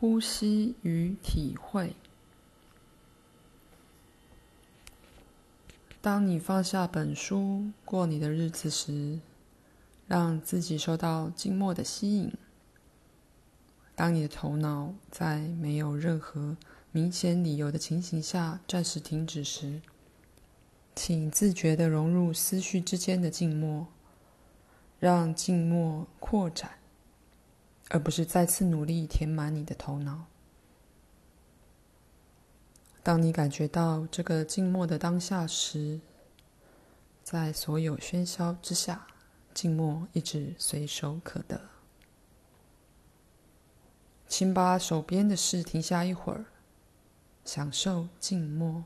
呼吸与体会。当你放下本书，过你的日子时，让自己受到静默的吸引。当你的头脑在没有任何明显理由的情形下暂时停止时，请自觉地融入思绪之间的静默，让静默扩展，而不是再次努力填满你的头脑。当你感觉到这个静默的当下时，在所有喧嚣之下，静默一直随手可得。请把手边的事停下一会儿，享受静默。